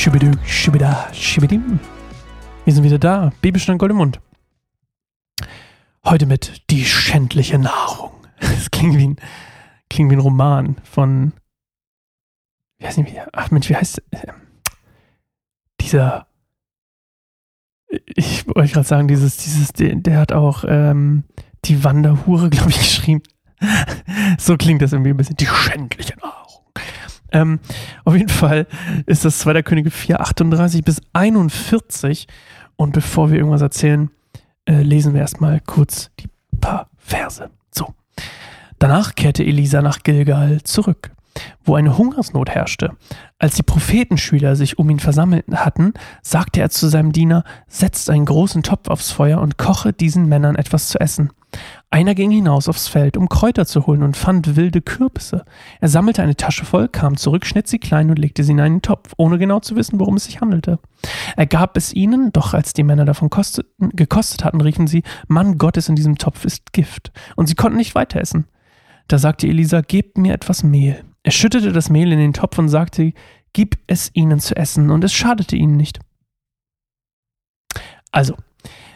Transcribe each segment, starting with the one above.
Schibidü, schibida, schibidim. Wir sind wieder da. Bibelstein Gold im Mund. Heute mit Die schändliche Nahrung. Das klingt wie ein, klingt wie ein Roman von. Ich weiß nicht, wie. Ach Mensch, wie heißt. Äh, dieser. Ich wollte gerade sagen, dieses, dieses, der, der hat auch ähm, die Wanderhure, glaube ich, geschrieben. so klingt das irgendwie ein bisschen. Die schändliche Nahrung. Ähm, auf jeden Fall ist das 2. Könige 4, 38 bis 41. Und bevor wir irgendwas erzählen, äh, lesen wir erstmal kurz die paar Verse. So. Danach kehrte Elisa nach Gilgal zurück, wo eine Hungersnot herrschte. Als die Prophetenschüler sich um ihn versammelt hatten, sagte er zu seinem Diener, setzt einen großen Topf aufs Feuer und koche diesen Männern etwas zu essen. Einer ging hinaus aufs Feld, um Kräuter zu holen und fand wilde Kürbisse. Er sammelte eine Tasche voll, kam zurück, schnitt sie klein und legte sie in einen Topf, ohne genau zu wissen, worum es sich handelte. Er gab es ihnen, doch als die Männer davon kosteten, gekostet hatten, riefen sie, Mann Gottes, in diesem Topf ist Gift. Und sie konnten nicht weiter essen. Da sagte Elisa, gebt mir etwas Mehl. Er schüttete das Mehl in den Topf und sagte, gib es ihnen zu essen, und es schadete ihnen nicht. Also,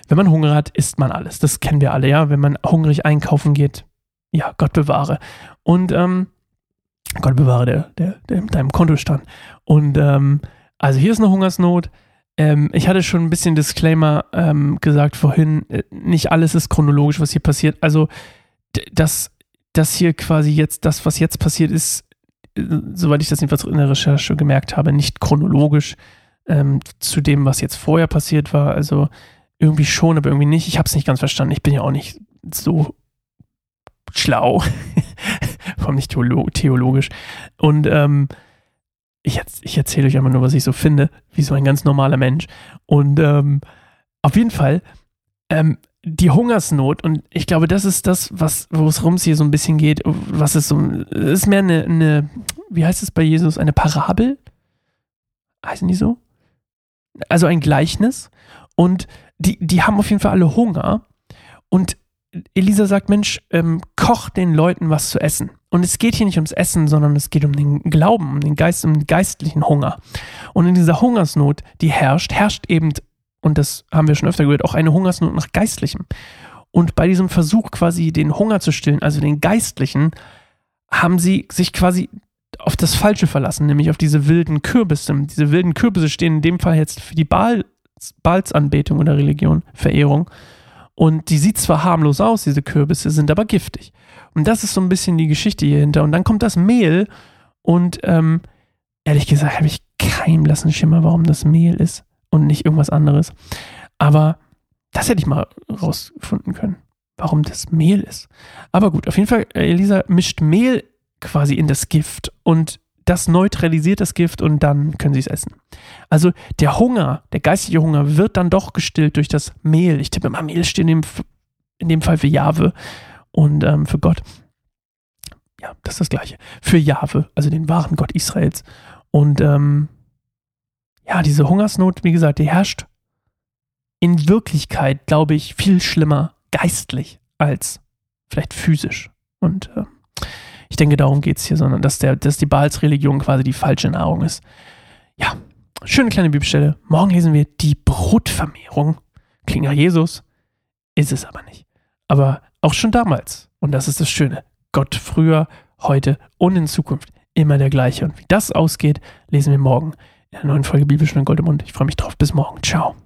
wenn man Hunger hat, isst man alles. Das kennen wir alle, ja. Wenn man hungrig einkaufen geht, ja, Gott bewahre. Und ähm, Gott bewahre der, der, der deinem Kontostand. Und ähm, also hier ist eine Hungersnot. Ähm, ich hatte schon ein bisschen Disclaimer ähm, gesagt vorhin. Äh, nicht alles ist chronologisch, was hier passiert. Also das, das hier quasi jetzt, das, was jetzt passiert ist, äh, soweit ich das jedenfalls in der Recherche gemerkt habe, nicht chronologisch ähm, zu dem, was jetzt vorher passiert war. Also irgendwie schon, aber irgendwie nicht. Ich habe es nicht ganz verstanden. Ich bin ja auch nicht so schlau, vor allem nicht theolo theologisch. Und ähm, ich, ich erzähle euch einfach nur, was ich so finde, wie so ein ganz normaler Mensch. Und ähm, auf jeden Fall, ähm, die Hungersnot, und ich glaube, das ist das, was, worum es hier so ein bisschen geht, was ist so, ist mehr eine, eine, wie heißt es bei Jesus, eine Parabel? Heißen die so? Also ein Gleichnis. Und die, die haben auf jeden Fall alle Hunger. Und Elisa sagt, Mensch, ähm, koch den Leuten was zu essen. Und es geht hier nicht ums Essen, sondern es geht um den Glauben, um den Geist, um den geistlichen Hunger. Und in dieser Hungersnot, die herrscht, herrscht eben, und das haben wir schon öfter gehört, auch eine Hungersnot nach Geistlichem. Und bei diesem Versuch quasi den Hunger zu stillen, also den Geistlichen, haben sie sich quasi auf das Falsche verlassen, nämlich auf diese wilden Kürbisse. Diese wilden Kürbisse stehen in dem Fall jetzt für die Baal Balzanbetung oder Religion, Verehrung. Und die sieht zwar harmlos aus, diese Kürbisse, sind aber giftig. Und das ist so ein bisschen die Geschichte hier hinter. Und dann kommt das Mehl und ähm, ehrlich gesagt habe ich keinen blassen Schimmer, warum das Mehl ist und nicht irgendwas anderes. Aber das hätte ich mal rausfinden können, warum das Mehl ist. Aber gut, auf jeden Fall, Elisa mischt Mehl quasi in das Gift und das neutralisiert das Gift und dann können sie es essen. Also der Hunger, der geistige Hunger wird dann doch gestillt durch das Mehl. Ich tippe mal, Mehl steht in dem, in dem Fall für Jahwe und ähm, für Gott. Ja, das ist das Gleiche. Für Jahwe, also den wahren Gott Israels. Und ähm, ja, diese Hungersnot, wie gesagt, die herrscht in Wirklichkeit, glaube ich, viel schlimmer geistlich als vielleicht physisch. Und äh, ich denke, darum geht es hier, sondern dass, der, dass die Baals-Religion quasi die falsche Nahrung ist. Ja, schöne kleine Bibelstelle. Morgen lesen wir die Brotvermehrung. Klingt nach Jesus, ist es aber nicht. Aber auch schon damals, und das ist das Schöne, Gott früher, heute und in Zukunft immer der gleiche. Und wie das ausgeht, lesen wir morgen in der neuen Folge Bibelschön Gold im Mund. Ich freue mich drauf. Bis morgen. Ciao.